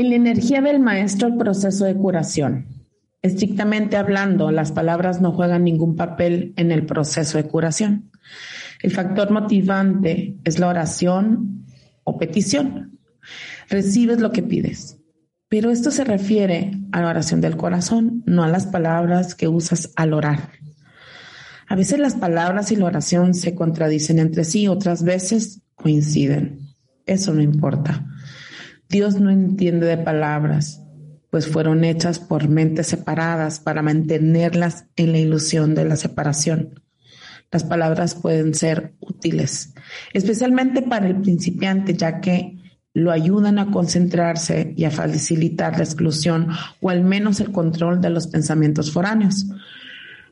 En la energía del maestro el proceso de curación. Estrictamente hablando, las palabras no juegan ningún papel en el proceso de curación. El factor motivante es la oración o petición. Recibes lo que pides. Pero esto se refiere a la oración del corazón, no a las palabras que usas al orar. A veces las palabras y la oración se contradicen entre sí, otras veces coinciden. Eso no importa. Dios no entiende de palabras, pues fueron hechas por mentes separadas para mantenerlas en la ilusión de la separación. Las palabras pueden ser útiles, especialmente para el principiante, ya que lo ayudan a concentrarse y a facilitar la exclusión o al menos el control de los pensamientos foráneos.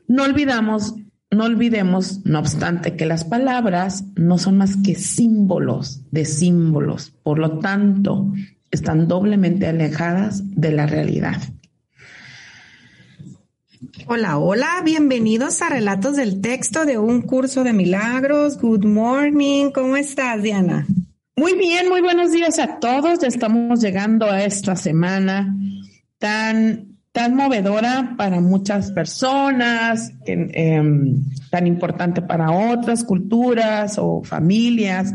No olvidamos, no olvidemos, no obstante, que las palabras no son más que símbolos de símbolos. Por lo tanto, están doblemente alejadas de la realidad. Hola, hola, bienvenidos a Relatos del Texto de un curso de milagros. Good morning, ¿cómo estás, Diana? Muy bien, muy buenos días a todos. Ya estamos llegando a esta semana tan, tan movedora para muchas personas, em, tan importante para otras culturas o familias.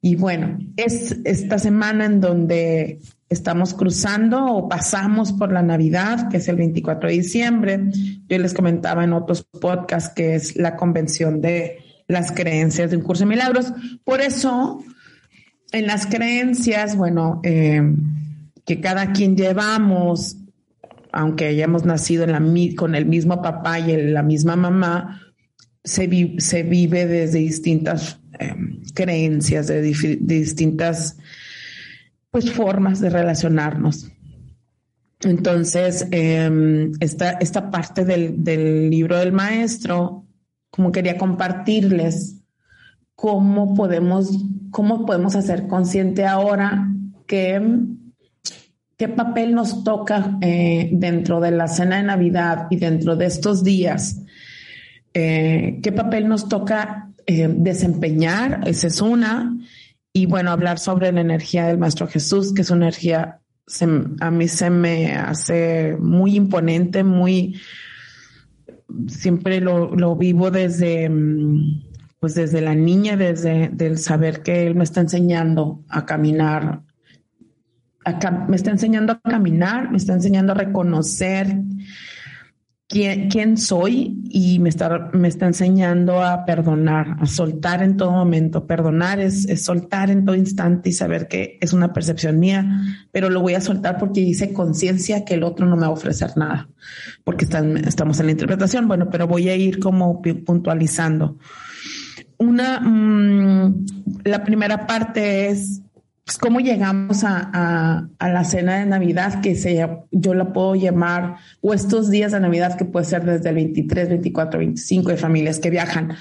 Y bueno, es esta semana en donde estamos cruzando o pasamos por la Navidad, que es el 24 de diciembre. Yo les comentaba en otros podcasts que es la convención de las creencias de un curso de milagros. Por eso, en las creencias, bueno, eh, que cada quien llevamos, aunque hayamos nacido con el mismo papá y la misma mamá, se, vive desde distintas Em, creencias, de, distintas pues, formas de relacionarnos. Entonces, em, esta, esta, parte del, del, libro del maestro, como quería compartirles cómo podemos, cómo podemos hacer consciente ahora que qué papel nos toca eh, dentro de la cena de Navidad y dentro de estos días, eh, qué papel nos toca eh, desempeñar, esa es una, y bueno, hablar sobre la energía del Maestro Jesús, que es una energía, a mí se me hace muy imponente, muy, siempre lo, vivo desde, pues desde la niña, desde el saber que Él me está enseñando a caminar, me está enseñando a caminar, me está enseñando a reconocer quién, soy y me está, me está enseñando a perdonar, a soltar en todo momento. Perdonar es, soltar en todo instante y saber que es una percepción mía, pero lo voy a soltar porque hice conciencia que el otro no me va a ofrecer nada, porque estamos en la interpretación. Bueno, pero voy a ir como puntualizando. Una, mm, la primera parte es pues, cómo llegamos a, la cena de Navidad, que se, yo la puedo llamar, o estos días de Navidad, que puede ser desde el 23, 24, 25, de familias que viajan,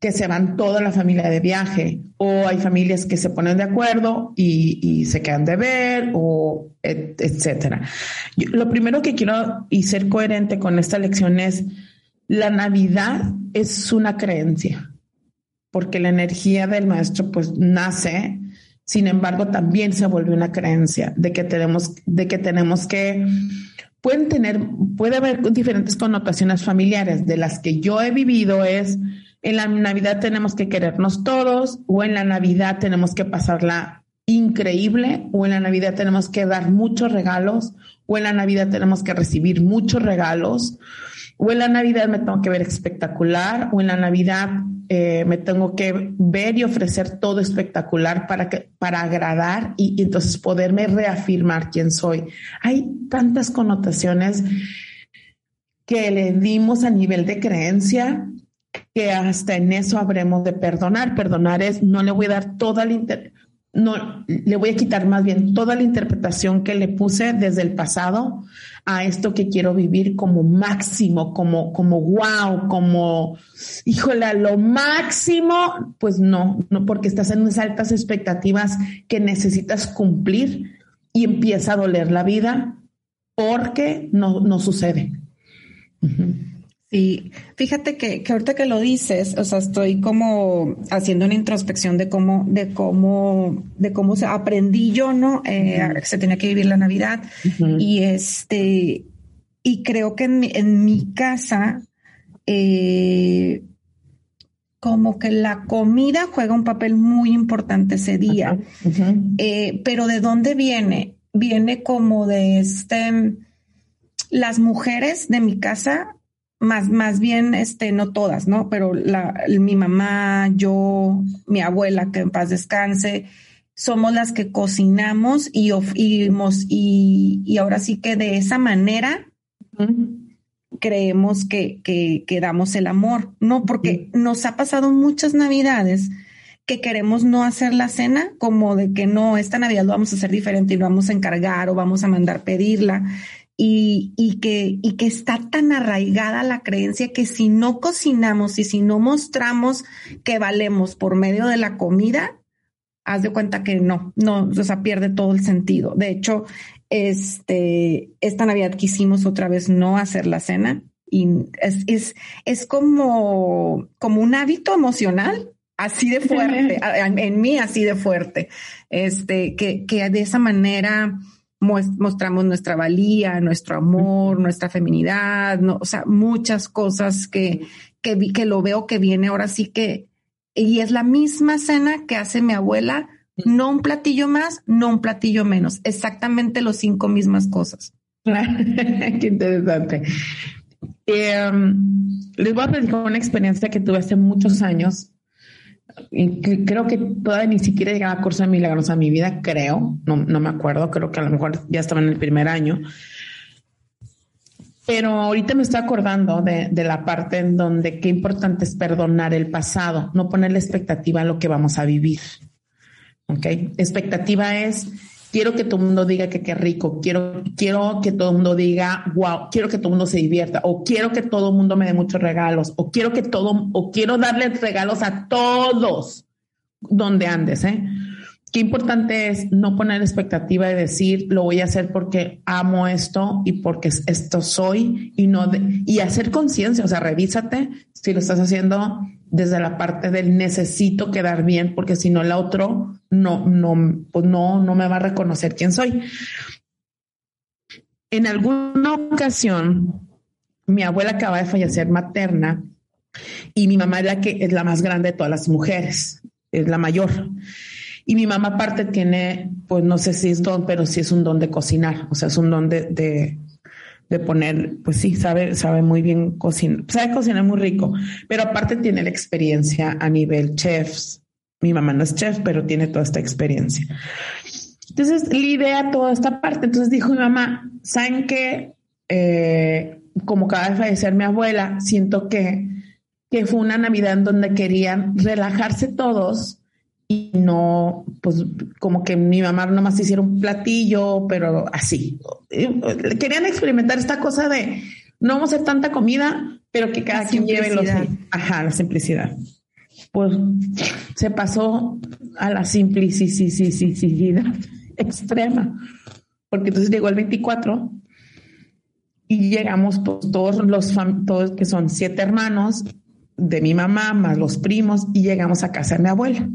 que se van toda la familia de viaje, o hay familias que se ponen de acuerdo y, se quedan de ver, o etcétera. lo primero que quiero y ser coherente con esta lección es, la Navidad es una creencia, porque la energía del maestro pues nace sin embargo, también se vuelve una creencia de que tenemos, de que tenemos que, pueden tener, puede haber diferentes connotaciones familiares. De las que yo he vivido es, en la Navidad tenemos que querernos todos, o en la Navidad tenemos que pasarla increíble, o en la Navidad tenemos que dar muchos regalos, o en la Navidad tenemos que recibir muchos regalos, o en la Navidad me tengo que ver espectacular, o en la Navidad eh, me tengo que ver y ofrecer todo espectacular para, que, para agradar y, entonces poderme reafirmar quién soy. Hay tantas connotaciones que le dimos a nivel de creencia que hasta en eso habremos de perdonar. Perdonar es, no le voy a dar toda la no, le voy a quitar más bien toda la interpretación que le puse desde el pasado a esto que quiero vivir como máximo, como, como wow, como, híjole, lo máximo, pues no, no, porque estás en unas altas expectativas que necesitas cumplir y empieza a doler la vida porque no, no sucede. Sí, fíjate que, que, ahorita que lo dices, o sea, estoy como haciendo una introspección de cómo, de cómo, de cómo se, aprendí yo, ¿no? Eh, Se tenía que vivir la Navidad y este, y creo que en mi, en mi casa, eh, como que la comida juega un papel muy importante ese día. Eh, pero ¿de dónde viene? Viene como de este, las mujeres de mi casa más, más bien, este, no todas, ¿no? Pero la, mi mamá, yo, mi abuela, que en paz descanse, somos las que cocinamos y, y, y ahora sí que de esa manera creemos que, que, que, damos el amor, ¿no? Porque nos ha pasado muchas navidades que queremos no hacer la cena, como de que no, esta Navidad lo vamos a hacer diferente y lo vamos a encargar o vamos a mandar pedirla y, que, y que está tan arraigada la creencia que si no cocinamos y si no mostramos que valemos por medio de la comida, haz de cuenta que no, no, o sea, pierde todo el sentido. De hecho, este, esta Navidad quisimos otra vez no hacer la cena y es, es, es como, como un hábito emocional así de fuerte, en mí así de fuerte, este, que, que de esa manera mostramos nuestra valía, nuestro amor, nuestra feminidad, no, o sea, muchas cosas que, que, que lo veo que viene ahora sí que, y es la misma cena que hace mi abuela, no un platillo más, no un platillo menos, exactamente los cinco mismas cosas. Qué interesante. Em, les voy a platicar una experiencia que tuve hace muchos años creo que todavía ni siquiera llegaba a curso de milagros a mi vida, creo, no, no me acuerdo, creo que a lo mejor ya estaba en el primer año. Pero ahorita me estoy acordando de, de, la parte en donde qué importante es perdonar el pasado, no poner la expectativa a lo que vamos a vivir. ¿Ok? Expectativa es quiero que todo el mundo diga que qué rico, quiero, quiero que todo el mundo diga, wow, quiero que todo el mundo se divierta, o quiero que todo el mundo me dé muchos regalos, o quiero que todo, o quiero darle regalos a todos donde andes, ¿eh? Qué importante es no poner expectativa de decir lo voy a hacer porque amo esto y porque esto soy y no y hacer conciencia, o sea, revísate si lo estás haciendo desde la parte del necesito quedar bien porque si no el otro no no pues no no me va a reconocer quién soy. En alguna ocasión mi abuela acaba de fallecer materna y mi mamá es la que es la más grande de todas las mujeres, es la mayor. Y mi mamá aparte tiene, pues no sé si es don, pero sí es un don de cocinar, o sea, es un don de, de, poner, pues sí, sabe, sabe muy bien cocinar, sabe cocinar muy rico, pero aparte tiene la experiencia a nivel chefs. Mi mamá no es chef, pero tiene toda esta experiencia. Entonces, la idea toda esta parte. Entonces dijo mi mamá, ¿saben qué? Eh, como acaba de fallecer mi abuela, siento que, que fue una Navidad en donde querían relajarse todos y no, pues como que mi mamá nomás hiciera un platillo, pero así. Querían experimentar esta cosa de no vamos a hacer tanta comida, pero que cada quien lleve los... Ajá, la simplicidad. Pues se pasó a la simplicidad extrema, porque entonces llegó el 24 y llegamos pues, todos los todos que son siete hermanos de mi mamá más los primos y llegamos a casa de mi abuela.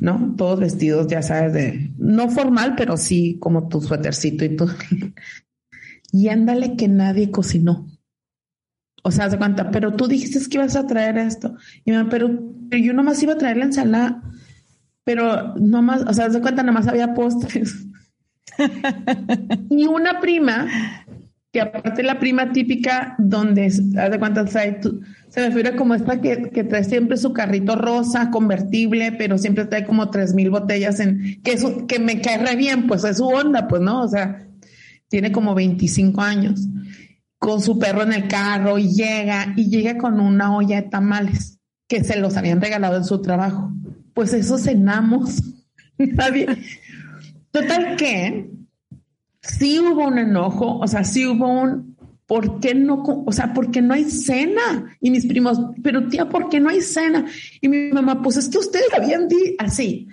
¿No? Todos vestidos, ya sabes, de, no formal, pero sí como tu suétercito y todo. y ándale que nadie cocinó. O sea, se cuenta, pero tú dijiste que ibas a traer esto. Y me, pero, pero yo nomás iba a traer la ensalada, pero nomás, o sea, se cuenta, nomás había postres. y una prima, que aparte la prima típica, donde, haz de cuenta, tú, se me figura como esta que, trae siempre su carrito rosa, convertible, pero siempre trae como tres mil botellas en, que eso, que me cae re bien, pues es su onda, pues, ¿no? O sea, tiene como 25 años. con su perro en el carro y llega y llega con una olla de tamales que se los habían regalado en su trabajo. Pues eso cenamos. Nadie. Total que sí hubo un enojo, o sea, sí hubo un ¿por qué no? O sea, porque no hay cena? Y mis primos, pero tía, ¿por qué no hay cena? Y mi mamá, pues es que ustedes habían dicho así.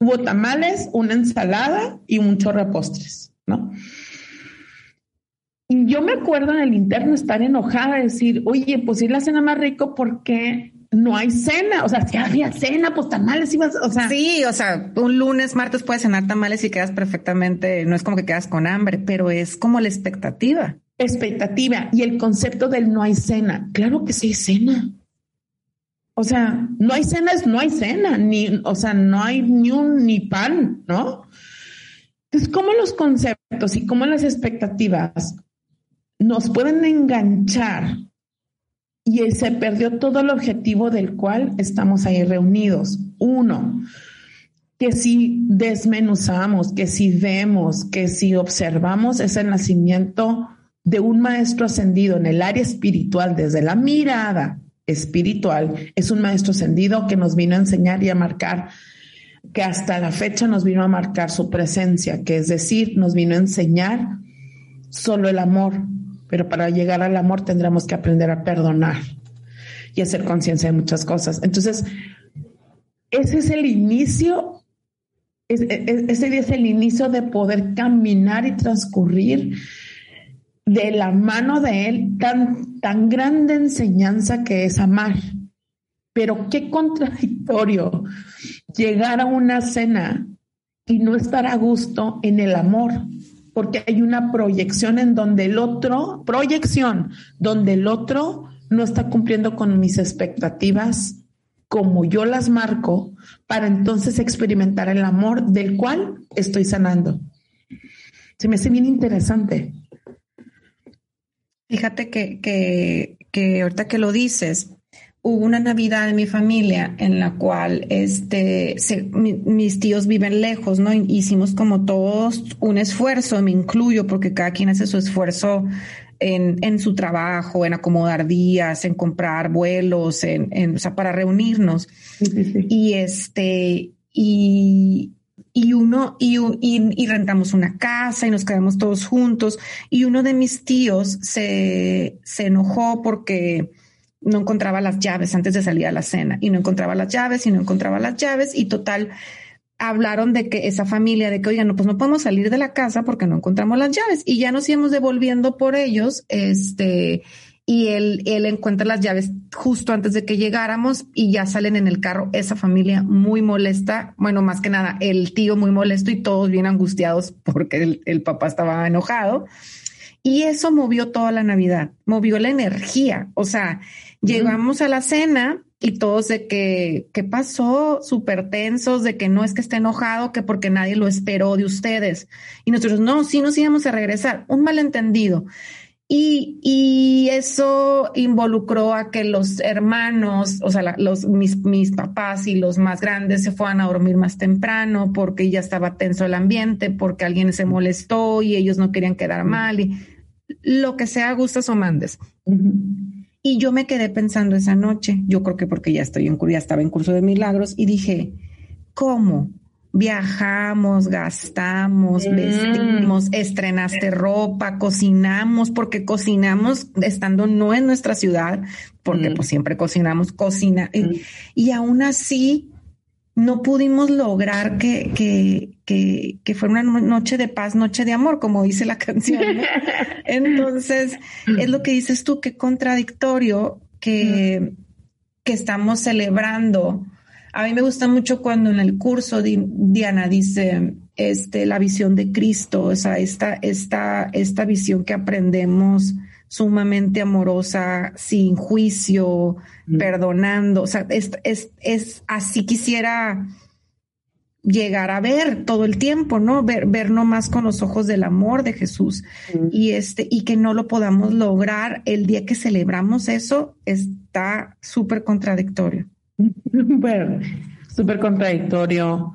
Hubo tamales, una ensalada y un chorro postres, ¿no? Y yo me acuerdo en el interno estar enojada, decir, oye, pues si la cena más rico, porque no hay cena? O sea, si había cena, pues tamales ibas, o sea. Sí, o sea, un lunes, martes puedes cenar tamales y quedas perfectamente, no es como que quedas con hambre, pero es como la expectativa. Expectativa y el concepto del no hay cena. Claro que sí hay cena. O sea, no hay cena es no hay cena, ni, o sea, no hay ni un ni pan, ¿no? Entonces, ¿cómo los conceptos y cómo las expectativas nos pueden enganchar y se perdió todo el objetivo del cual estamos ahí reunidos. Uno, que si desmenuzamos, que si vemos, que si observamos es el nacimiento de un maestro ascendido en el área espiritual, desde la mirada espiritual, es un maestro ascendido que nos vino a enseñar y a marcar, que hasta la fecha nos vino a marcar su presencia, que es decir, nos vino a enseñar solo el amor, pero para llegar al amor tendremos que aprender a perdonar y hacer conciencia de muchas cosas. Entonces, ese es el inicio, ese es el inicio de poder caminar y transcurrir de la mano de Él tan, tan grande enseñanza que es amar. Pero qué contradictorio llegar a una cena y no estar a gusto en el amor porque hay una proyección en donde el otro, proyección, donde el otro no está cumpliendo con mis expectativas como yo las marco para entonces experimentar el amor del cual estoy sanando. Se me hace bien interesante. Fíjate que, que, que ahorita que lo dices, hubo una Navidad en mi familia en la cual este, mis tíos viven lejos, ¿no? Hicimos como todos un esfuerzo, me incluyo, porque cada quien hace su esfuerzo en, en su trabajo, en acomodar días, en comprar vuelos, en, en o sea, para reunirnos. Y este, y, y uno, y, y, y, rentamos una casa y nos quedamos todos juntos. Y uno de mis tíos se, se enojó porque no encontraba las llaves antes de salir a la cena y no encontraba las llaves y no encontraba las llaves y total hablaron de que esa familia, de que, oigan, no, pues no podemos salir de la casa porque no encontramos las llaves y ya nos íbamos devolviendo por ellos, este, y él, él encuentra las llaves justo antes de que llegáramos y ya salen en el carro esa familia muy molesta, bueno, más que nada el tío muy molesto y todos bien angustiados porque el, el papá estaba enojado. Y eso movió toda la Navidad, movió la energía. O sea, llegamos a la cena y todos de que, ¿qué pasó? Súper tensos, de que no es que esté enojado, que porque nadie lo esperó de ustedes. Y nosotros, no, sí nos íbamos a regresar. Un malentendido. Y, y eso involucró a que los hermanos, o sea, los, mis, mis papás y los más grandes se fueran a dormir más temprano porque ya estaba tenso el ambiente, porque alguien se molestó y ellos no querían quedar mal y lo que sea, gustas o mandes. Y yo me quedé pensando esa noche, yo creo que porque ya estoy en ya estaba en curso de milagros y dije, ¿cómo? Viajamos, gastamos, mm. vestimos, estrenaste ropa, cocinamos, porque cocinamos estando no en nuestra ciudad, porque mm. pues siempre cocinamos, cocina. Y, mm. y aún así no pudimos lograr que, que, que, que, fuera una noche de paz, noche de amor, como dice la canción. Entonces, es lo que dices tú, qué contradictorio que, que estamos celebrando. A mí me gusta mucho cuando en el curso Diana dice este, la visión de Cristo, o sea, esta, esta, esta visión que aprendemos sumamente amorosa, sin juicio, mm. perdonando. O sea, es, es, es, así quisiera llegar a ver todo el tiempo, ¿no? Ver, ver más con los ojos del amor de Jesús. Y este, y que no lo podamos lograr el día que celebramos eso, está súper contradictorio. Bueno, súper contradictorio.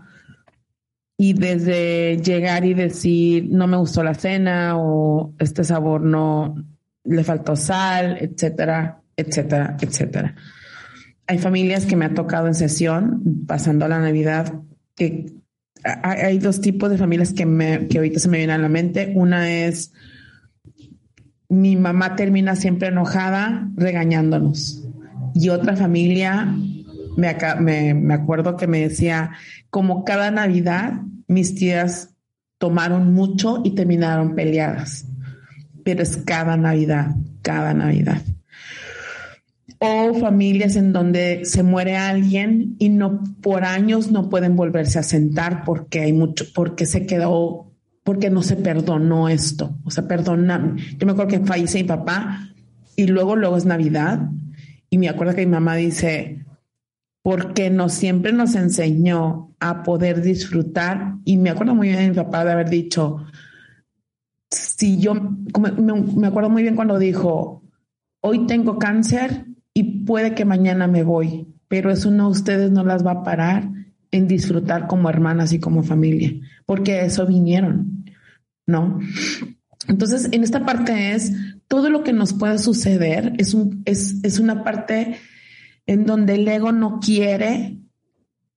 y desde llegar y decir, no me gustó la cena o este sabor no le faltó sal, etcétera, etcétera, etcétera. Hay familias que me ha tocado en sesión, pasando la Navidad, que hay dos tipos de familias que, me, que ahorita se me vienen a la mente. Una es mi mamá termina siempre enojada regañándonos. Y otra familia, me, me, acuerdo que me decía, como cada Navidad, mis tías tomaron mucho y terminaron peleadas. Pero es cada Navidad, cada Navidad. O familias en donde se muere alguien y no por años no pueden volverse a sentar porque hay mucho, porque se quedó porque no se perdonó esto. O sea, perdona. Yo me acuerdo que fallece mi papá y luego, luego es Navidad. Y me acuerdo que mi mamá dice, porque no siempre nos enseñó a poder disfrutar. Y me acuerdo muy bien de mi papá de haber dicho, si yo, me acuerdo muy bien cuando dijo, hoy tengo cáncer y puede que mañana me voy, pero eso no, ustedes no las va a parar en disfrutar como hermanas y como familia, porque eso vinieron, ¿no? Entonces, en esta parte es todo lo que nos puede suceder, es, un, es, es una parte en donde el ego no quiere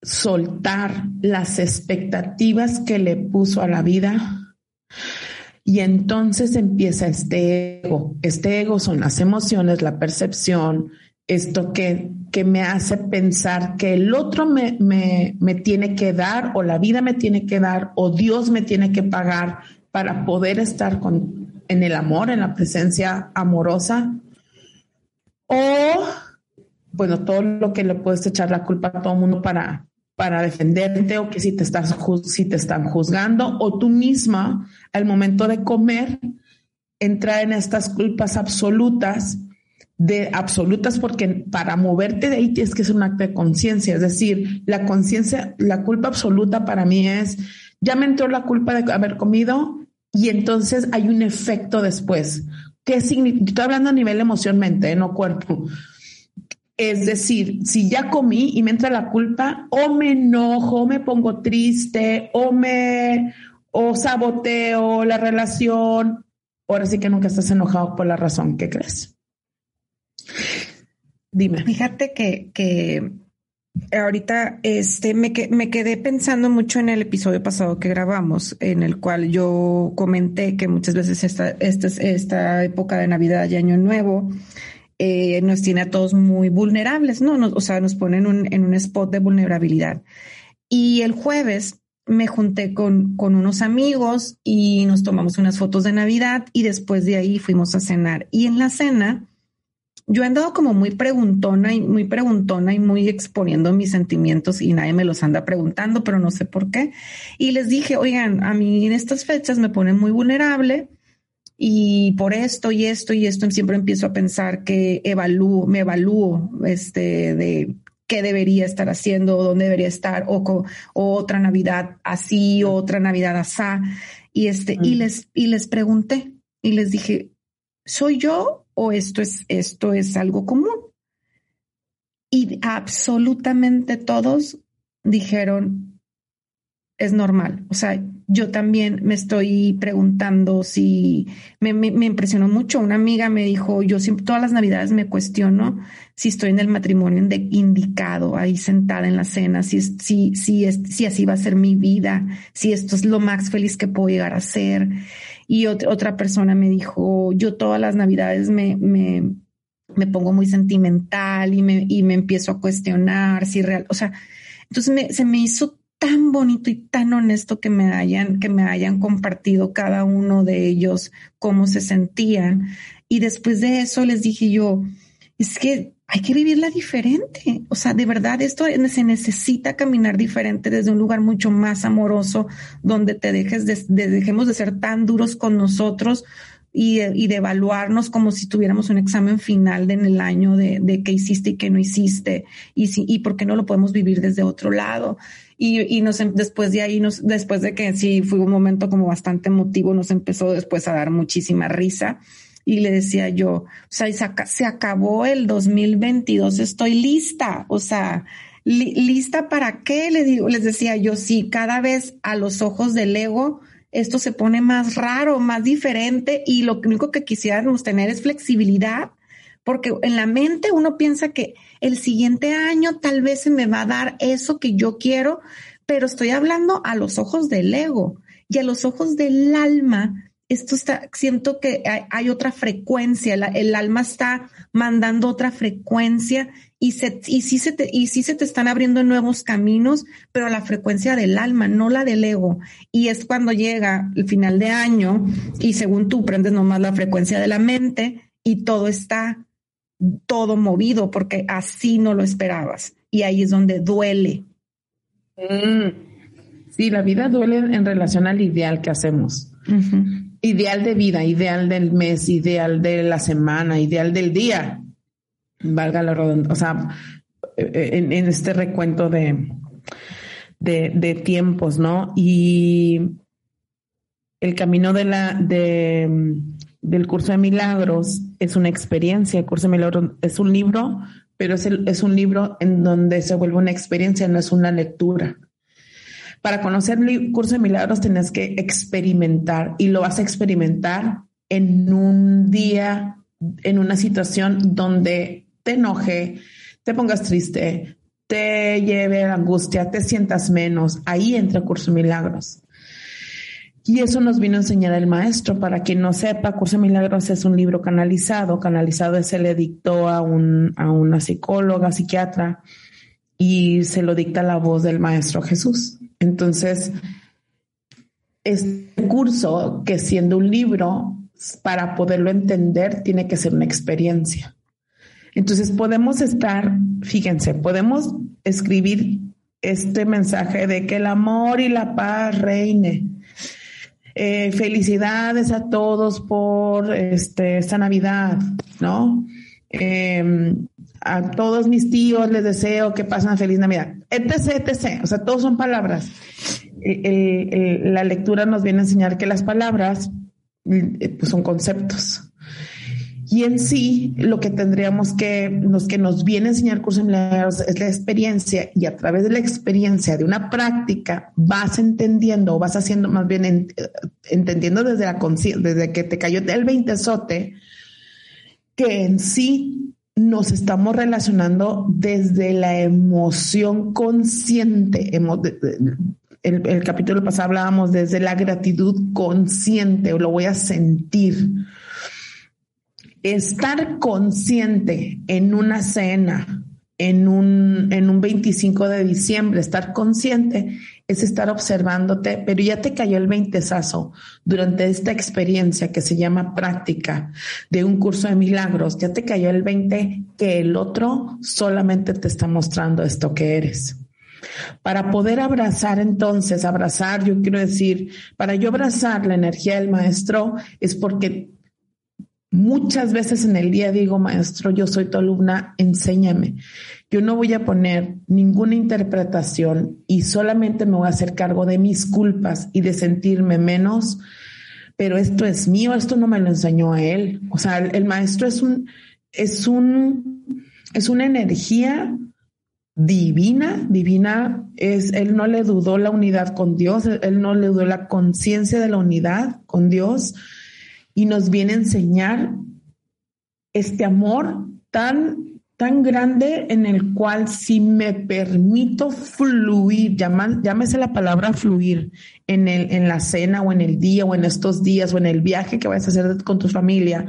soltar las expectativas que le puso a la vida. Y entonces empieza este ego. Este ego son las emociones, la percepción, esto que, que me hace pensar que el otro me, me, me, tiene que dar o la vida me tiene que dar o Dios me tiene que pagar para poder estar con, en el amor, en la presencia amorosa. O, bueno, todo lo que le puedes echar la culpa a todo el mundo para, para defenderte o que si te, si te están juzgando o tú misma al momento de comer entrar en estas culpas absolutas de absolutas porque para moverte de ahí tienes que ser un acto de conciencia, es decir, la conciencia, la culpa absoluta para mí es, ya me entró la culpa de haber comido y entonces hay un efecto después. ¿Qué significa? Estoy hablando a nivel emoción, mente, no cuerpo. Es decir, si ya comí y me entra la culpa, o me enojo, o me pongo triste, o me, o saboteo la relación, ahora sí que nunca estás enojado por la razón que crees. Dime. Fíjate que, que ahorita este, me, me quedé pensando mucho en el episodio pasado que grabamos, en el cual yo comenté que muchas veces esta, esta, esta época de Navidad y Año Nuevo eh, nos tiene a todos muy vulnerables, ¿no? o sea, nos ponen un, en un spot de vulnerabilidad. Y el jueves me junté con, con unos amigos y nos tomamos unas fotos de Navidad y después de ahí fuimos a cenar. Y en la cena yo he andado como muy preguntona y muy preguntona y muy exponiendo mis sentimientos y nadie me los anda preguntando, pero no sé por qué. Y les dije, oigan, a mí en estas fechas me ponen muy vulnerable y por esto y esto y esto siempre empiezo a pensar que evalúo, me evalúo este de qué debería estar haciendo, dónde debería estar, o, otra Navidad así, o otra Navidad asá. Y este, y mm. les, y les pregunté y les dije, ¿soy yo o esto es, esto es algo común. Y absolutamente todos dijeron, es normal. O sea, yo también me estoy preguntando si me, impresionó mucho. Una amiga me dijo, yo siempre, todas las navidades me cuestiono si estoy en el matrimonio indicado, ahí sentada en la cena, si, si, si, si así va a ser mi vida, si esto es lo más feliz que puedo llegar a ser. Y otra persona me dijo, yo todas las navidades me, me, me pongo muy sentimental y me, y me empiezo a cuestionar si real, o sea, entonces se me hizo tan bonito y tan honesto que me hayan, que me hayan compartido cada uno de ellos cómo se sentían. Y después de eso les dije yo, es que hay que vivirla diferente. O sea, de verdad, esto se necesita caminar diferente desde un lugar mucho más amoroso, donde te dejes de, dejemos de ser tan duros con nosotros y, de evaluarnos como si tuviéramos un examen final en el año de, de qué hiciste y qué no hiciste y si, y por qué no lo podemos vivir desde otro lado. Y, y nos, em, después de ahí, nos, después de que sí fue un momento como bastante emotivo, nos empezó después a dar muchísima risa y le decía yo, o sea, se acabó el 2022, estoy lista, o sea, ¿Lista para qué? Les, digo, les decía yo, sí, cada vez a los ojos del ego esto se pone más raro, más diferente y lo único que quisiéramos tener es flexibilidad, porque en la mente uno piensa que el siguiente año tal vez se me va a dar eso que yo quiero, pero estoy hablando a los ojos del ego y a los ojos del alma esto está, siento que hay, otra frecuencia, el alma está mandando otra frecuencia y, se, y, sí se te, y sí se te están abriendo nuevos caminos, pero la frecuencia del alma, no la del ego. Y es cuando llega el final de año y según tú prendes nomás la frecuencia de la mente y todo está todo movido porque así no lo esperabas. Y ahí es donde duele. Mm. Sí, la vida duele en relación al ideal que hacemos ideal de vida, ideal del mes, ideal de la semana, ideal del día, valga la redundancia, o sea, eh, en, este recuento de, de, tiempos, ¿no? Y el camino de la, de, del curso de milagros es una experiencia, el curso de milagros es un libro, pero es, es un libro en donde se vuelve una experiencia, no es una lectura. Para conocer el curso de milagros tienes que experimentar y lo vas a experimentar en un día, en una situación donde te enoje, te pongas triste, te lleve la angustia, te sientas menos. Ahí entra el curso de milagros. Y eso nos vino a enseñar el maestro. Para quien no sepa, Curso de Milagros es un libro canalizado. Canalizado se le dictó a, un, a una psicóloga, psiquiatra, y se lo dicta la voz del maestro Jesús. Entonces, este curso, que siendo un libro, para poderlo entender, tiene que ser una experiencia. Entonces, podemos estar, fíjense, podemos escribir este mensaje de que el amor y la paz reine. Eh, felicidades a todos por este, esta Navidad, ¿no? Eh, a todos mis tíos les deseo que pasen feliz Navidad, etc, etc. O sea, todos son palabras. la lectura nos viene a enseñar que las palabras eh, pues, son conceptos. Y en sí, lo que tendríamos que, nos, que nos viene a enseñar curso es la experiencia y a través de la experiencia de una práctica vas entendiendo o vas haciendo más bien eh, entendiendo desde la desde que te cayó el veintesote, que en sí nos estamos relacionando desde la emoción consciente. El, capítulo pasado hablábamos desde la gratitud consciente, lo voy a sentir. Estar consciente en una cena, en un, en un 25 de diciembre, estar consciente es estar observándote, pero ya te cayó el veintesazo durante esta experiencia que se llama práctica de un curso de milagros, ya te cayó el 20 que el otro solamente te está mostrando esto que eres. Para poder abrazar entonces, abrazar, yo quiero decir, para yo abrazar la energía del maestro es porque muchas veces en el día digo, maestro, yo soy tu alumna, enséñame. Yo no voy a poner ninguna interpretación y solamente me voy a hacer cargo de mis culpas y de sentirme menos, pero esto es mío, esto no me lo enseñó a él. O sea, el, maestro es un, es un, es una energía divina, divina es, él no le dudó la unidad con Dios, él no le dudó la conciencia de la unidad con Dios y nos viene a enseñar este amor tan tan grande en el cual si me permito fluir, llámese la palabra fluir en, el, en la cena o en el día o en estos días o en el viaje que vayas a hacer con tu familia,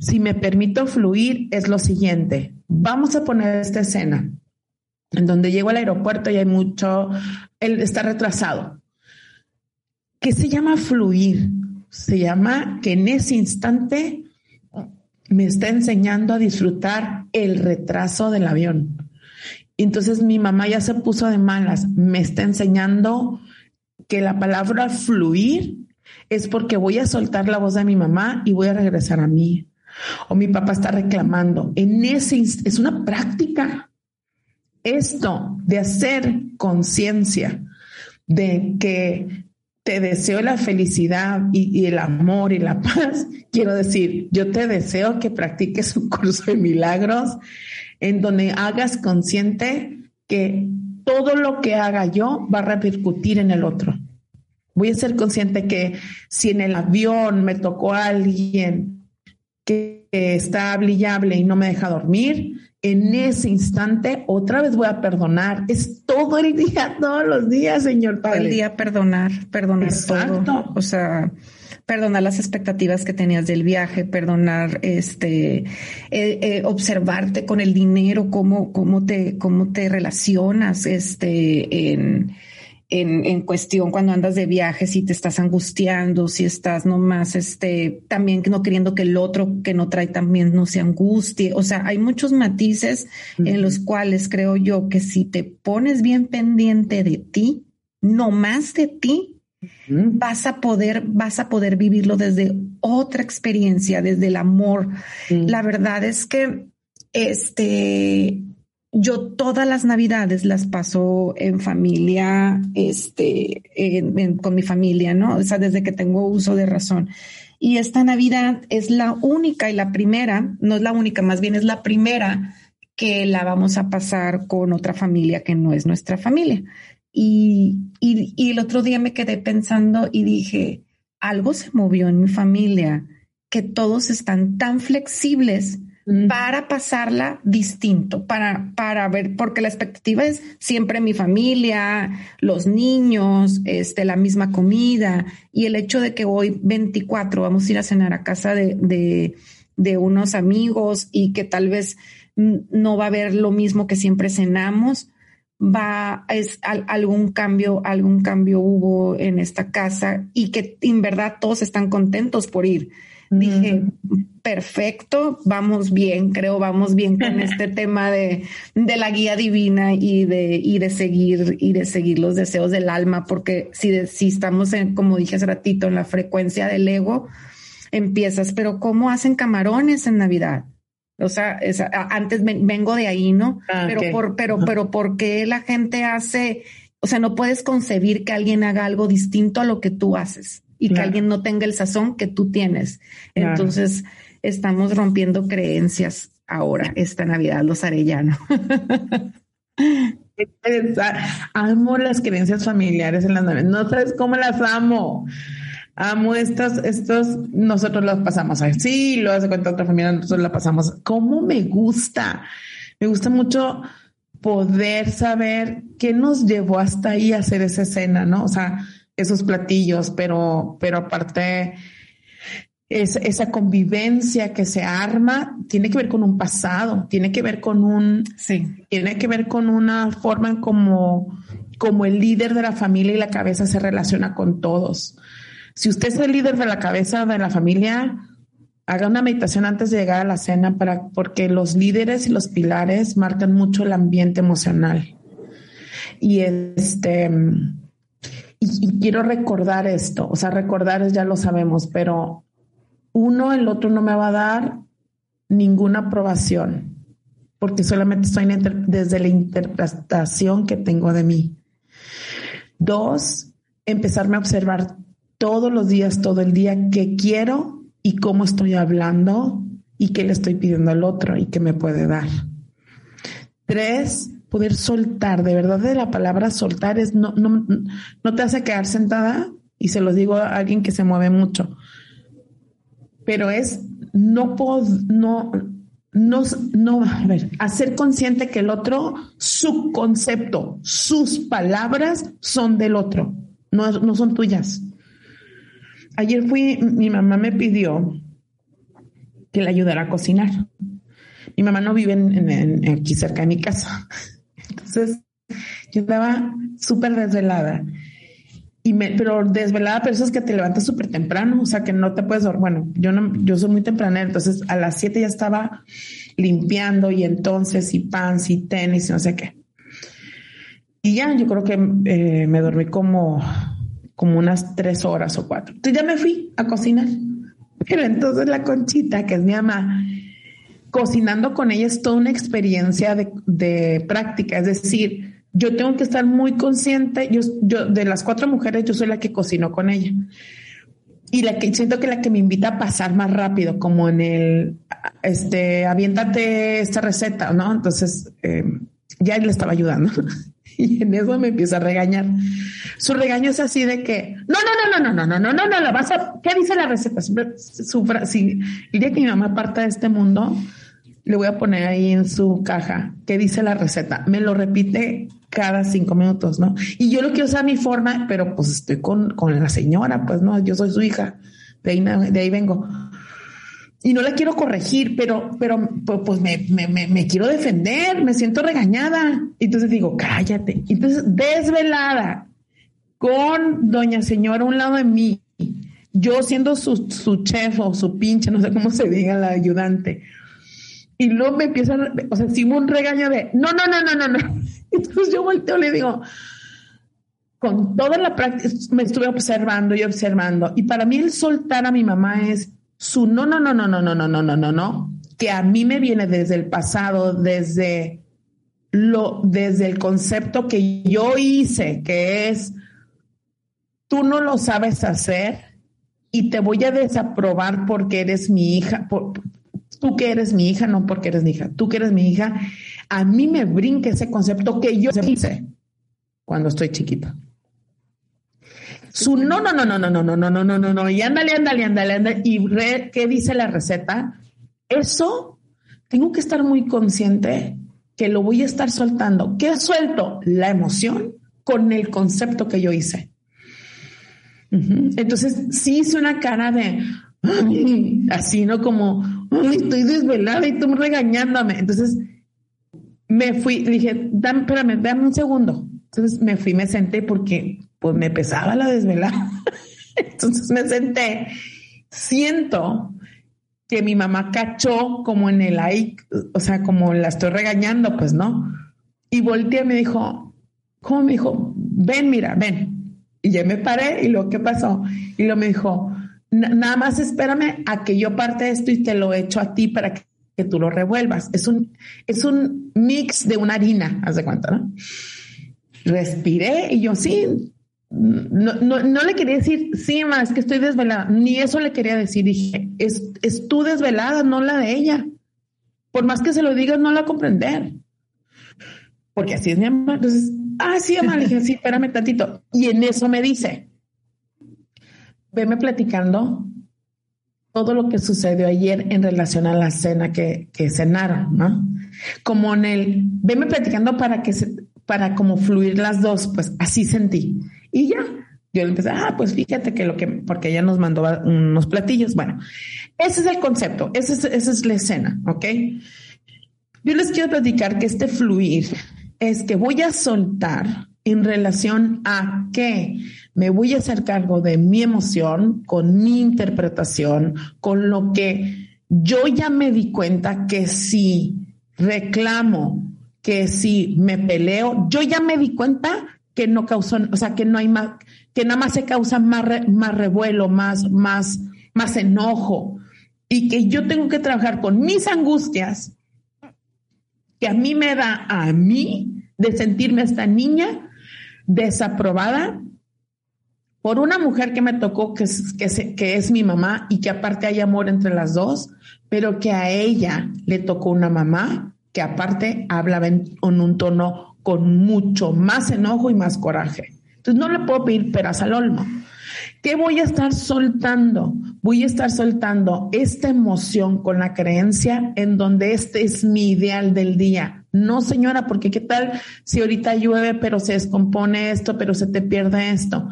si me permito fluir es lo siguiente, vamos a poner esta escena en donde llego al aeropuerto y hay mucho, él está retrasado. ¿Qué se llama fluir? Se llama que en ese instante me está enseñando a disfrutar el retraso del avión. Entonces mi mamá ya se puso de malas, me está enseñando que la palabra fluir es porque voy a soltar la voz de mi mamá y voy a regresar a mí. O mi papá está reclamando. En ese es una práctica. Esto de hacer conciencia de que te deseo la felicidad y, el amor y la paz. Quiero decir, yo te deseo que practiques un curso de milagros en donde hagas consciente que todo lo que haga yo va a repercutir en el otro. Voy a ser consciente que si en el avión me tocó alguien que está brillable y no me deja dormir, en ese instante otra vez voy a perdonar. Es todo el día, todos los días, señor Padre. Todo el día perdonar, perdonar todo. O sea, perdonar las expectativas que tenías del viaje, perdonar, este, eh, eh, observarte con el dinero, cómo, cómo te, cómo te relacionas, este, en, en, en, cuestión cuando andas de viaje, si te estás angustiando, si estás nomás, este, también no queriendo que el otro que no trae también no se angustie. O sea, hay muchos matices en los cuales creo yo que si te pones bien pendiente de ti, no más de ti, vas a poder, vas a poder vivirlo desde otra experiencia, desde el amor. La verdad es que, este, yo todas las navidades las paso en familia, este, con mi familia, ¿no? O sea, desde que tengo uso de razón. Y esta Navidad es la única y la primera, no es la única, más bien es la primera que la vamos a pasar con otra familia que no es nuestra familia. Y, y, y el otro día me quedé pensando y dije, algo se movió en mi familia, que todos están tan flexibles para pasarla distinto, para, para ver, porque la expectativa es siempre mi familia, los niños, este, la misma comida y el hecho de que hoy 24 vamos a ir a cenar a casa de, de, de unos amigos y que tal vez no va a haber lo mismo que siempre cenamos, va, es algún cambio, algún cambio hubo en esta casa y que en verdad todos están contentos por ir. Dije, perfecto, vamos bien, creo, vamos bien con este tema de, de, la guía divina y de, y de seguir, y de seguir los deseos del alma, porque si, si estamos en, como dije hace ratito, en la frecuencia del ego, empiezas, pero ¿cómo hacen camarones en Navidad? O sea, antes vengo de ahí, ¿no? Ah, pero por, pero, pero ¿por qué la gente hace, o sea, no puedes concebir que alguien haga algo distinto a lo que tú haces? Y que alguien no tenga el sazón que tú tienes. Entonces, estamos rompiendo creencias ahora, esta Navidad, los arellanos. amo las creencias familiares en las navidades. No sabes cómo las amo. Amo estas, estos, nosotros las pasamos así, lo hace con otra familia, nosotros la pasamos. ¿Cómo me gusta? Me gusta mucho poder saber qué nos llevó hasta ahí a hacer esa escena, ¿no? O sea, esos platillos, pero, pero aparte es, esa convivencia que se arma tiene que ver con un pasado, tiene que ver con un, sí. tiene que ver con una forma en como, como el líder de la familia y la cabeza se relaciona con todos. Si usted es el líder de la cabeza de la familia, haga una meditación antes de llegar a la cena para, porque los líderes y los pilares marcan mucho el ambiente emocional. Y este, y, quiero recordar esto, o sea, recordar es ya lo sabemos, pero uno, el otro no me va a dar ninguna aprobación, porque solamente estoy desde la interpretación que tengo de mí. Dos, empezarme a observar todos los días, todo el día, qué quiero y cómo estoy hablando y qué le estoy pidiendo al otro y qué me puede dar. Tres, poder soltar, de verdad de la palabra soltar es no, no, no te hace quedar sentada y se lo digo a alguien que se mueve mucho, pero es no puedo, no, no, no, a ver, hacer consciente que el otro, su concepto, sus palabras son del otro, no, no son tuyas. Ayer fui, mi mamá me pidió que le ayudara a cocinar. Mi mamá no vive en, aquí cerca de mi casa. Entonces, yo estaba súper desvelada. Y me, pero desvelada, pero eso es que te levantas súper temprano, o sea que no te puedes dormir. Bueno, yo no, yo soy muy temprana, entonces a las 7 ya estaba limpiando y entonces y pants y tenis y no sé qué. Y ya, yo creo que eh, me dormí como, como unas tres horas o cuatro. Entonces ya me fui a cocinar. Pero entonces la conchita, que es mi mamá, cocinando con ella es toda una experiencia de, práctica, es decir, yo tengo que estar muy consciente, yo, yo de las cuatro mujeres, yo soy la que cocino con ella. Y la que siento que la que me invita a pasar más rápido, como en el, este, aviéntate esta receta, ¿no? Entonces, eh, ya le estaba ayudando. Y en eso me empieza a regañar. Su regaño es así de que, no, no, no, no, no, no, no, no, no, no, vas a, ¿qué dice la receta? Su, si, el día que mi mamá parta de este mundo, le voy a poner ahí en su caja, ¿qué dice la receta? Me lo repite cada cinco minutos, ¿no? Y yo lo quiero usar a mi forma, pero pues estoy con, con la señora, pues no, yo soy su hija, de ahí, de ahí vengo y no la quiero corregir, pero, pero pues me, me, me, quiero defender, me siento regañada. Entonces digo, cállate. Entonces, desvelada, con doña señora a un lado de mí, yo siendo su, su chef o su pinche, no sé cómo se diga, la ayudante. Y luego me empieza, o sea, sigo un regaño de, no, no, no, no, no, no. Entonces yo volteo y le digo, con toda la práctica, me estuve observando y observando. Y para mí el soltar a mi mamá es su no, no, no, no, no, no, no, no, no, no, no, que a mí me viene desde el pasado, desde lo, desde el concepto que yo hice, que es, tú no lo sabes hacer y te voy a desaprobar porque eres mi hija, tú que eres mi hija, no porque eres mi hija, tú que eres mi hija, a mí me brinca ese concepto que yo hice cuando estoy chiquita. Su no, no, no, no, no, no, no, no, no, no, no, no, y ándale, ándale, ándale, ándale. Y re, ¿qué dice la receta? Eso tengo que estar muy consciente que lo voy a estar soltando. ¿Qué suelto? La emoción con el concepto que yo hice. Entonces, sí hice una cara de así, ¿no? Como estoy desvelada y tú regañándome. Entonces, me fui, dije, dame, espérame, dame un segundo. Entonces me fui, me senté porque pues me pesaba la desvelada. Entonces me senté, siento que mi mamá cachó como en el ahí, o sea, como la estoy regañando, pues no. Y volteé me dijo, ¿cómo me dijo? Ven, mira, ven. Y ya me paré y lo que pasó. Y lo me dijo, nada más espérame a que yo parte esto y te lo echo a ti para que, tú lo revuelvas. Es un, es un mix de una harina, haz de cuenta, ¿no? Respiré y yo sí, no, no, le quería decir, sí, más que estoy desvelada, ni eso le quería decir. Dije, es, es tú desvelada, no la de ella. Por más que se lo digas, no la comprender. Porque así es mi mamá. Entonces, ah, sí, mamá, le dije, sí, espérame tantito. Y en eso me dice, veme platicando todo lo que sucedió ayer en relación a la cena que, que cenaron, ¿no? Como en el, veme platicando para que se, para como fluir las dos, pues así sentí. Y ya, yo le empecé, ah, pues fíjate que lo que, porque ella nos mandó unos platillos. Bueno, ese es el concepto, esa es, esa es la escena, ¿ok? Yo les quiero platicar que este fluir es que voy a soltar en relación a que me voy a hacer cargo de mi emoción, con mi interpretación, con lo que yo ya me di cuenta que si reclamo, que si me peleo, yo ya me di cuenta que no causó, o sea, que no hay más, que nada más se causa más, más revuelo, más, más, más enojo. Y que yo tengo que trabajar con mis angustias que a mí me da a mí de sentirme esta niña desaprobada por una mujer que me tocó, que es, que, que es mi mamá y que aparte hay amor entre las dos, pero que a ella le tocó una mamá que aparte hablaba en un tono con mucho más enojo y más coraje. Entonces no le puedo pedir peras al olmo. ¿Qué voy a estar soltando? Voy a estar soltando esta emoción con la creencia en donde este es mi ideal del día. No, señora, porque qué tal si ahorita llueve, pero se descompone esto, pero se te pierde esto.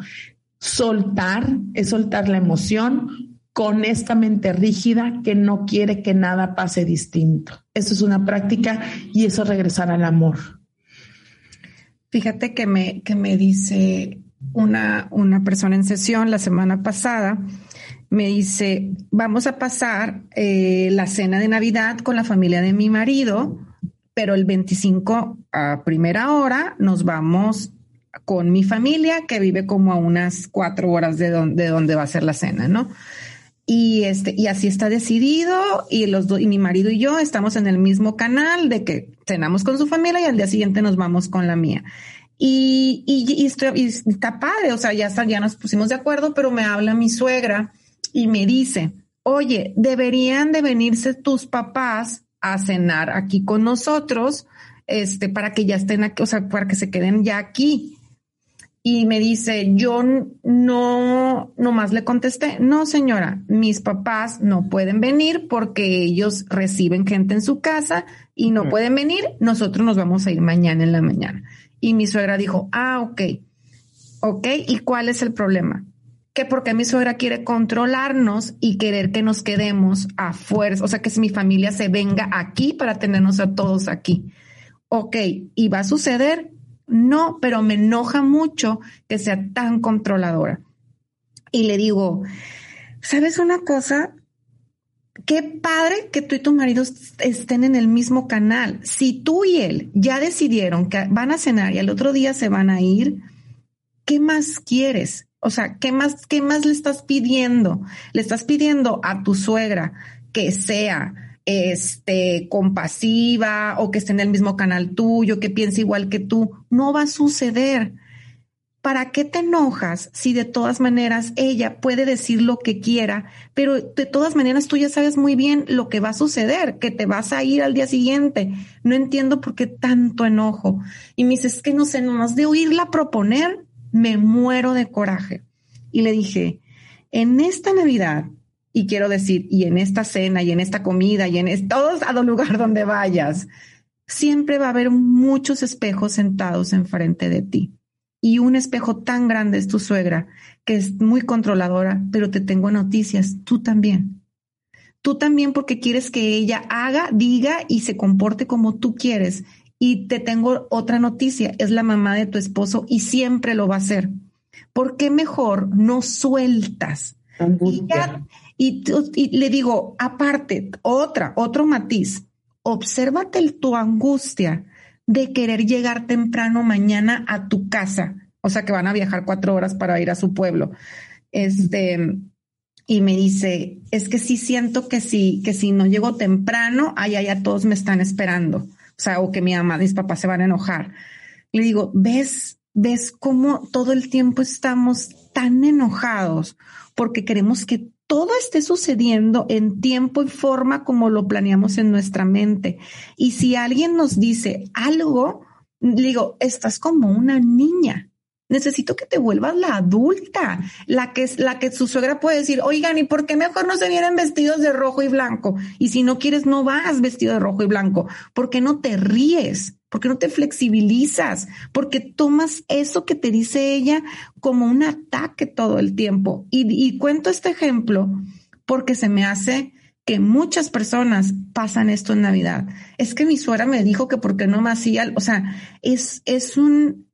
Soltar es soltar la emoción con esta mente rígida que no quiere que nada pase distinto. Eso es una práctica y eso es regresar al amor. Fíjate que me, que me dice una, una persona en sesión la semana pasada, me dice, vamos a pasar eh, la cena de Navidad con la familia de mi marido, pero el 25 a primera hora nos vamos con mi familia que vive como a unas cuatro horas de donde, de donde va a ser la cena, ¿no? Y este, y así está decidido, y los y mi marido y yo estamos en el mismo canal de que cenamos con su familia y al día siguiente nos vamos con la mía. Y, y, está padre, o sea, ya, ya nos pusimos de acuerdo, pero me habla mi suegra y me dice, oye, deberían de venirse tus papás a cenar aquí con nosotros este, para que ya estén aquí, o sea, para que se queden ya aquí. Y me dice, yo no, nomás le contesté, no señora, mis papás no pueden venir porque ellos reciben gente en su casa y no pueden venir, nosotros nos vamos a ir mañana en la mañana. Y mi suegra dijo, ah, ok, ok, ¿y cuál es el problema? Que porque mi suegra quiere controlarnos y querer que nos quedemos a fuerza, o sea, que si mi familia se venga aquí para tenernos a todos aquí. Ok, ¿y va a suceder? No, pero me enoja mucho que sea tan controladora. Y le digo, ¿sabes una cosa? Qué padre que tú y tu marido estén en el mismo canal. Si tú y él ya decidieron que van a cenar y al otro día se van a ir, ¿qué más quieres? O sea, ¿qué más, qué más le estás pidiendo? Le estás pidiendo a tu suegra que sea este, compasiva o que esté en el mismo canal tuyo, que piense igual que tú. No va a suceder. ¿Para qué te enojas si de todas maneras ella puede decir lo que quiera, pero de todas maneras tú ya sabes muy bien lo que va a suceder, que te vas a ir al día siguiente? No entiendo por qué tanto enojo. Y me dice, es que no sé, nomás de oírla proponer, me muero de coraje. Y le dije, en esta Navidad y quiero decir, y en esta cena, y en esta comida, y en todos a lugar donde vayas, siempre va a haber muchos espejos sentados enfrente de ti. Y un espejo tan grande es tu suegra, que es muy controladora, pero te tengo noticias, tú también. Tú también porque quieres que ella haga, diga y se comporte como tú quieres. Y te tengo otra noticia, es la mamá de tu esposo y siempre lo va a hacer. ¿Por qué mejor no sueltas? Y y, le digo, aparte, otra, otro matiz, obsérvate tu angustia de querer llegar temprano mañana a tu casa. O sea, que van a viajar cuatro horas para ir a su pueblo. Este, y me dice, es que sí siento que sí, que si no llego temprano, allá ya todos me están esperando. O sea, o que mi mamá, mis papás se van a enojar. Le digo, ¿ves? ¿Ves cómo todo el tiempo estamos tan enojados porque queremos que todo esté sucediendo en tiempo y forma como lo planeamos en nuestra mente. Y si alguien nos dice algo, digo, estás como una niña. Necesito que te vuelvas la adulta, la que la que su suegra puede decir, oigan, ¿y por qué mejor no se vienen vestidos de rojo y blanco? Y si no quieres, no vas vestido de rojo y blanco. ¿Por qué no te ríes? ¿Por qué no te flexibilizas? Porque tomas eso que te dice ella como un ataque todo el tiempo. Y, cuento este ejemplo porque se me hace que muchas personas pasan esto en Navidad. Es que mi suegra me dijo que porque no me hacía, o sea, es, es un,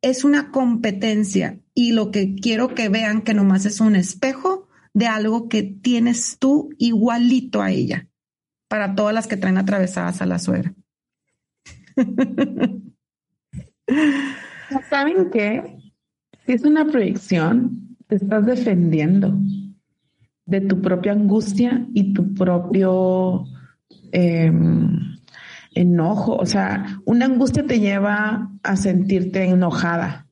es una competencia y lo que quiero que vean que nomás es un espejo de algo que tienes tú igualito a ella para todas las que traen atravesadas a la suegra. ¿Saben qué? Si es una proyección, te estás defendiendo de tu propia angustia y tu propio em, enojo. O sea, una angustia te lleva a sentirte enojada.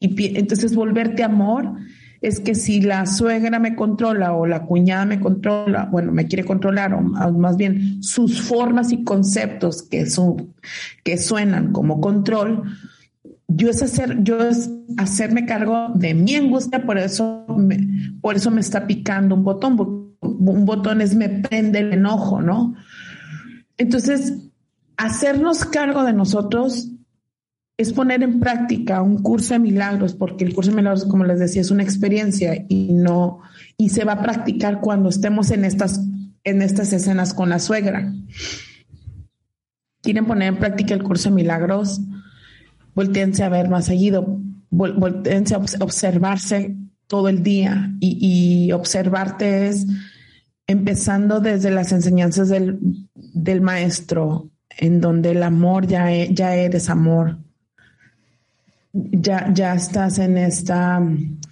Y entonces volverte amor es que si la suegra me controla o la cuñada me controla, bueno, me quiere controlar, o más bien sus formas y conceptos que, son, que suenan como control, yo es hacer, yo es hacerme cargo de mi angustia, por eso me, por eso me está picando un botón. Un botón es me prende el enojo, ¿no? Entonces, hacernos cargo de nosotros es poner en práctica un curso de milagros, porque el curso de milagros, como les decía, es una experiencia y no, y se va a practicar cuando estemos en estas, en estas escenas con la suegra. Quieren poner en práctica el curso de milagros, volteense a ver más seguido, volteense a observarse todo el día y, observarte es empezando desde las enseñanzas del, del maestro, en donde el amor ya, ya eres amor, ya, ya estás en esta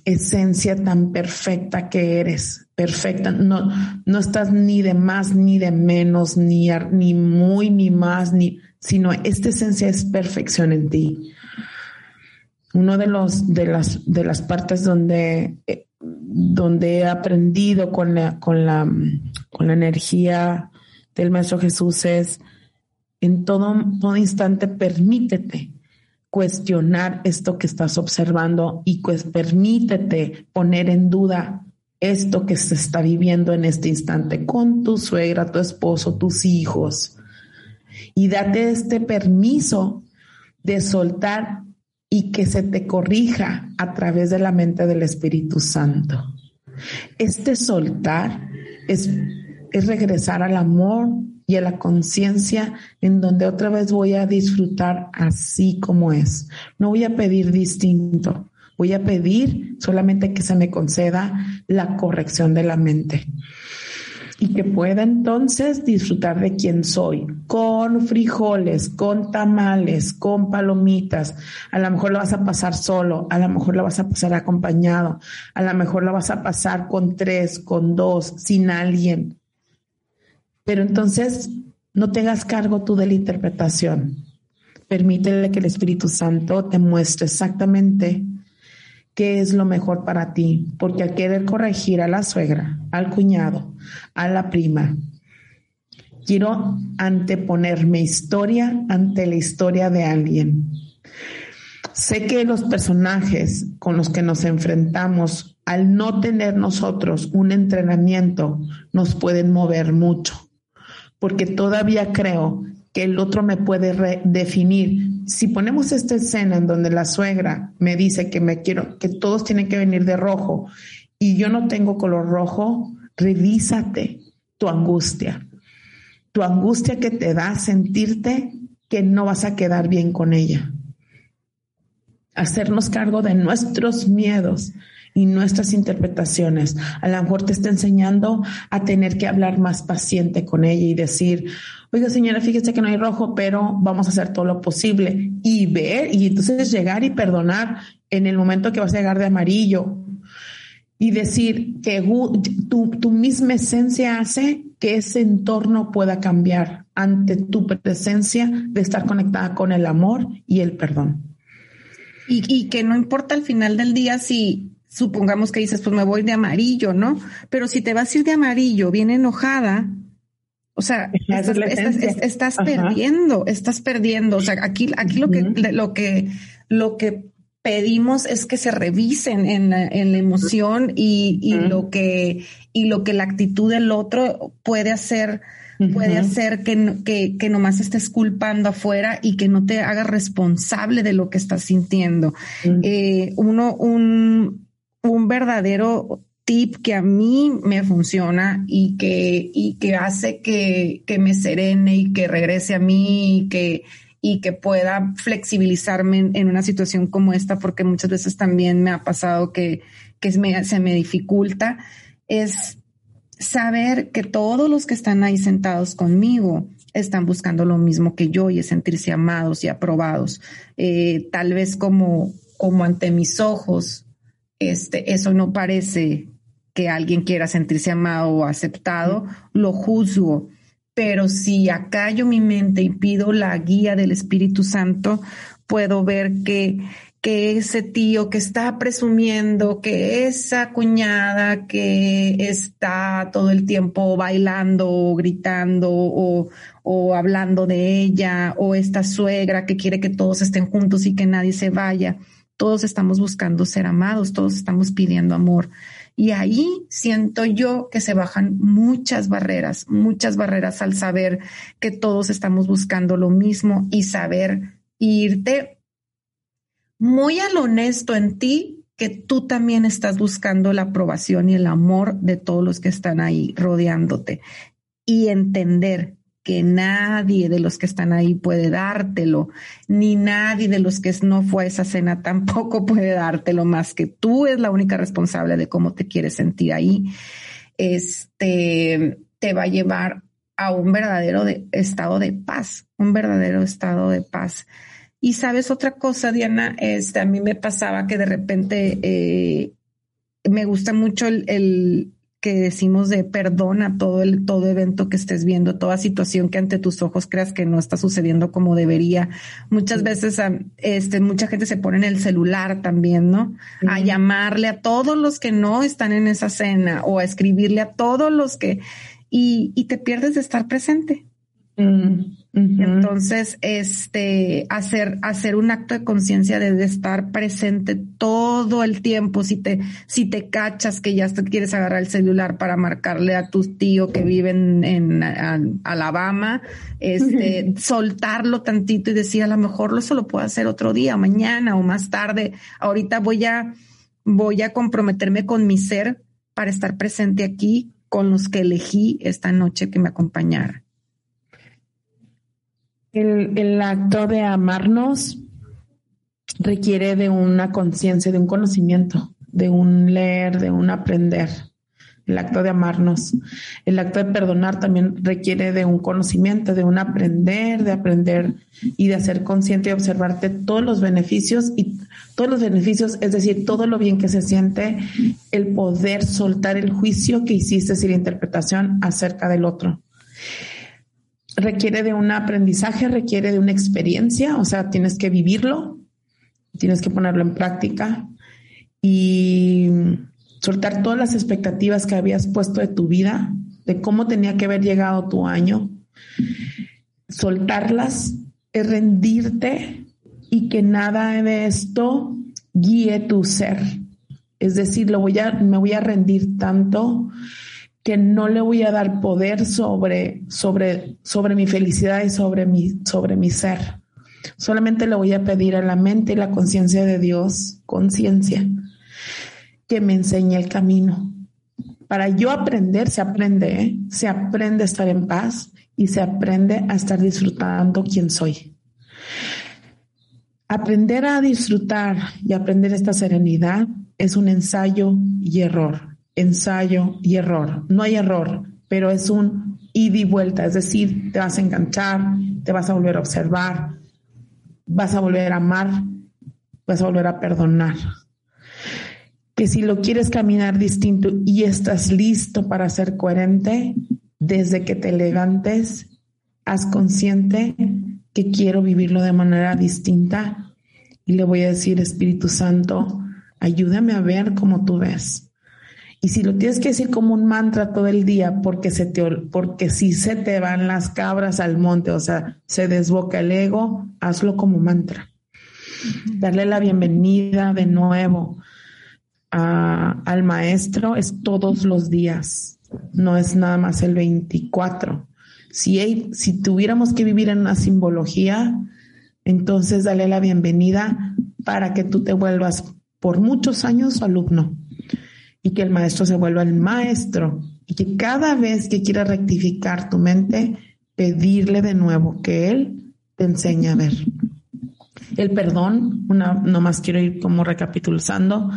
esencia tan perfecta que eres, perfecta. No, no estás ni de más ni de menos, ni, ni muy ni más, ni, sino esta esencia es perfección en ti. Uno de los de las de las partes donde eh, donde he aprendido con la, con la con la energía del maestro Jesús es en todo, todo instante permítete cuestionar esto que estás observando y pues permítete poner en duda esto que se está viviendo en este instante con tu suegra, tu esposo, tus hijos. Y date este permiso de soltar y que se te corrija a través de la mente del Espíritu Santo. Este soltar es, es regresar al amor y a la conciencia en donde otra vez voy a disfrutar así como es. No voy a pedir distinto, voy a pedir solamente que se me conceda la corrección de la mente y que pueda entonces disfrutar de quién soy, con frijoles, con tamales, con palomitas. A lo mejor lo vas a pasar solo, a lo mejor lo vas a pasar acompañado, a lo mejor lo vas a pasar con tres, con dos, sin alguien. Pero entonces no tengas cargo tú de la interpretación. Permítele que el Espíritu Santo te muestre exactamente qué es lo mejor para ti, porque al querer corregir a la suegra, al cuñado, a la prima, quiero anteponer mi historia ante la historia de alguien. Sé que los personajes con los que nos enfrentamos, al no tener nosotros un entrenamiento, nos pueden mover mucho, porque todavía creo que el otro me puede definir si ponemos esta escena en donde la suegra me dice que me quiero, que todos tienen que venir de rojo y yo no tengo color rojo, revísate tu angustia. Tu angustia que te da sentirte que no vas a quedar bien con ella. Hacernos cargo de nuestros miedos y nuestras interpretaciones. A lo mejor te está enseñando a tener que hablar más paciente con ella y decir, oiga señora, fíjese que no hay rojo, pero vamos a hacer todo lo posible y ver y entonces llegar y perdonar en el momento que vas a llegar de amarillo y decir que tu, tu misma esencia hace que ese entorno pueda cambiar ante tu presencia de estar conectada con el amor y el perdón. Y, y, que no importa al final del día si supongamos que dices, pues me voy de amarillo, ¿no? Pero si te vas a ir de amarillo, bien enojada, o sea, estás, perdiendo, estás perdiendo. O sea, aquí, aquí lo que, lo que, lo que pedimos es que se revisen en la, en la emoción y, y lo que, y lo que la actitud del otro puede hacer, puede hacer que, que, que nomás estés culpando afuera y que no te hagas responsable de lo que estás sintiendo. Eh, uno, un, un verdadero tip que a mí me funciona y que, y que hace que, que me serene y que regrese a mí y que, y que pueda flexibilizarme en, una situación como esta, porque muchas veces también me ha pasado que, que se me dificulta, es saber que todos los que están ahí sentados conmigo están buscando lo mismo que yo y es sentirse amados y aprobados. Eh, tal vez como, como ante mis ojos, este, eso no parece que alguien quiera sentirse amado o aceptado, lo juzgo. Pero si acallo mi mente y pido la guía del Espíritu Santo, puedo ver que, que ese tío que está presumiendo, que esa cuñada que está todo el tiempo bailando o gritando o, o hablando de ella, o esta suegra que quiere que todos estén juntos y que nadie se vaya, todos estamos buscando ser amados, todos estamos pidiendo amor. Y ahí siento yo que se bajan muchas barreras, muchas barreras al saber que todos estamos buscando lo mismo y saber irte muy al honesto en ti que tú también estás buscando la aprobación y el amor de todos los que están ahí rodeándote y entender que nadie de los que están ahí puede dártelo, ni nadie de los que no fue a esa cena tampoco puede dártelo más que tú es la única responsable de cómo te quieres sentir ahí. Este te va a llevar a un verdadero estado de paz, un verdadero estado de paz. Y sabes otra cosa, Diana, este, a mí me pasaba que de repente eh, me gusta mucho el, que decimos de perdona todo el todo evento que estés viendo, toda situación que ante tus ojos creas que no está sucediendo como debería. Muchas veces este mucha gente se pone en el celular también, ¿no? A llamarle a todos los que no están en esa cena o a escribirle a todos los que y, y te pierdes de estar presente. Mm, Entonces, este, hacer, hacer un acto de conciencia de estar presente todo el tiempo. Si te, si te cachas que ya te quieres agarrar el celular para marcarle a tu tío que vive en, Alabama, este, soltarlo tantito y decir a lo mejor lo puedo hacer otro día, mañana o más tarde. Ahorita voy a, voy a comprometerme con mi ser para estar presente aquí con los que elegí esta noche que me acompañara. El, acto de amarnos requiere de una conciencia, de un conocimiento, de un leer, de un aprender. El acto de amarnos. El acto de perdonar también requiere de un conocimiento, de un aprender, de aprender y de hacer consciente y observarte todos los beneficios y todos los beneficios, es decir, todo lo bien que se siente el poder soltar el juicio que hiciste y la interpretación acerca del otro requiere de un aprendizaje, requiere de una experiencia, o sea, tienes que vivirlo, tienes que ponerlo en práctica y soltar todas las expectativas que habías puesto de tu vida, de cómo tenía que haber llegado tu año, soltarlas, es rendirte y que nada de esto guíe tu ser. Es decir, lo voy a, me voy a rendir tanto que no le voy a dar poder sobre, sobre, sobre mi felicidad y sobre mi, sobre mi ser. Solamente le voy a pedir a la mente y la conciencia de Dios, conciencia, que me enseñe el camino. Para yo aprender, se aprende, ¿eh? se aprende a estar en paz y se aprende a estar disfrutando quién soy. Aprender a disfrutar y aprender esta serenidad es un ensayo y error ensayo y error. No hay error, pero es un ida y vuelta, es decir, te vas a enganchar, te vas a volver a observar, vas a volver a amar, vas a volver a perdonar. Que si lo quieres caminar distinto y estás listo para ser coherente, desde que te levantes, haz consciente que quiero vivirlo de manera distinta y le voy a decir, Espíritu Santo, ayúdame a ver como tú ves y si lo tienes que decir como un mantra todo el día, porque se te, porque si se te van las cabras al monte, o sea, se desboca el ego, hazlo como mantra. Darle la bienvenida de nuevo al maestro es todos los días, no es nada más el 24. Si, si tuviéramos que vivir en una simbología, entonces dale la bienvenida para que tú te vuelvas por muchos años alumno y que el maestro se vuelva el maestro y que cada vez que quiera rectificar tu mente, pedirle de nuevo que él te enseñe a ver. El perdón, una, más quiero ir como recapitulando,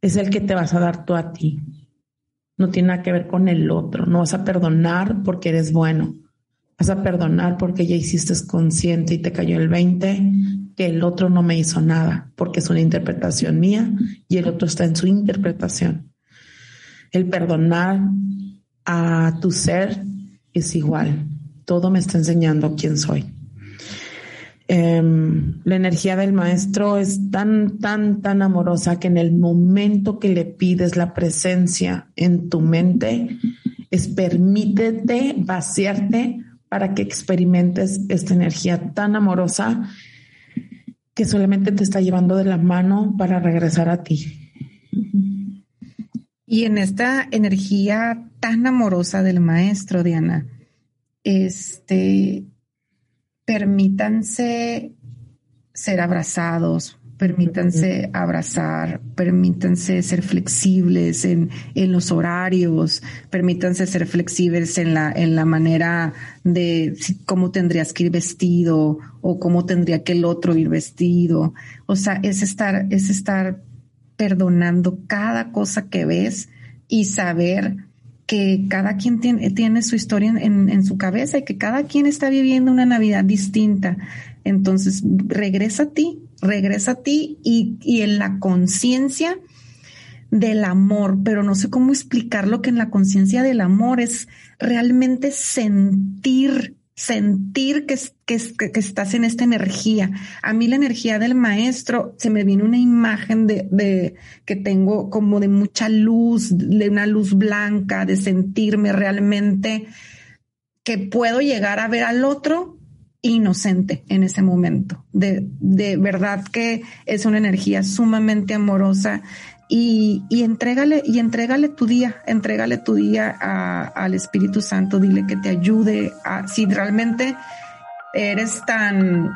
es el que te vas a dar tú a ti. No tiene nada que ver con el otro. No vas a perdonar porque eres bueno. Vas a perdonar porque ya hiciste consciente y te cayó el 20 el otro no me hizo nada, porque es una interpretación mía y el otro está en su interpretación. El perdonar a tu ser es igual. Todo me está enseñando quién soy. Em, la energía del maestro es tan, tan, tan amorosa que en el momento que le pides la presencia en tu mente, es permítete vaciarte para que experimentes esta energía tan amorosa que solamente te está llevando de la mano para regresar a ti. Y en esta energía tan amorosa del maestro, Diana, este, permítanse ser abrazados, permítanse abrazar, permítanse ser flexibles en, en, los horarios, permítanse ser flexibles en la, en la manera de cómo tendrías que ir vestido o cómo tendría que el otro ir vestido. O sea, es estar, es estar perdonando cada cosa que ves y saber que cada quien tiene, tiene su historia en, en, su cabeza y que cada quien está viviendo una Navidad distinta. Entonces, regresa a ti, regresa a ti y, y en la conciencia del amor, pero no sé cómo explicar lo que en la conciencia del amor es realmente sentir, sentir que, que, que, estás en esta energía. A mí la energía del maestro, se me viene una imagen de, de que tengo como de mucha luz, de una luz blanca, de sentirme realmente que puedo llegar a ver al otro inocente en ese momento. De, de verdad que es una energía sumamente amorosa y, y entrégale, y tu día, entrégale tu día al Espíritu Santo, dile que te ayude a, si realmente eres tan,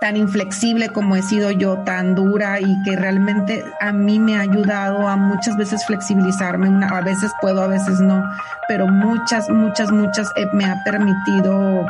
tan inflexible como he sido yo, tan dura y que realmente a mí me ha ayudado a muchas veces flexibilizarme, a veces puedo, a veces no, pero muchas, muchas, muchas me ha permitido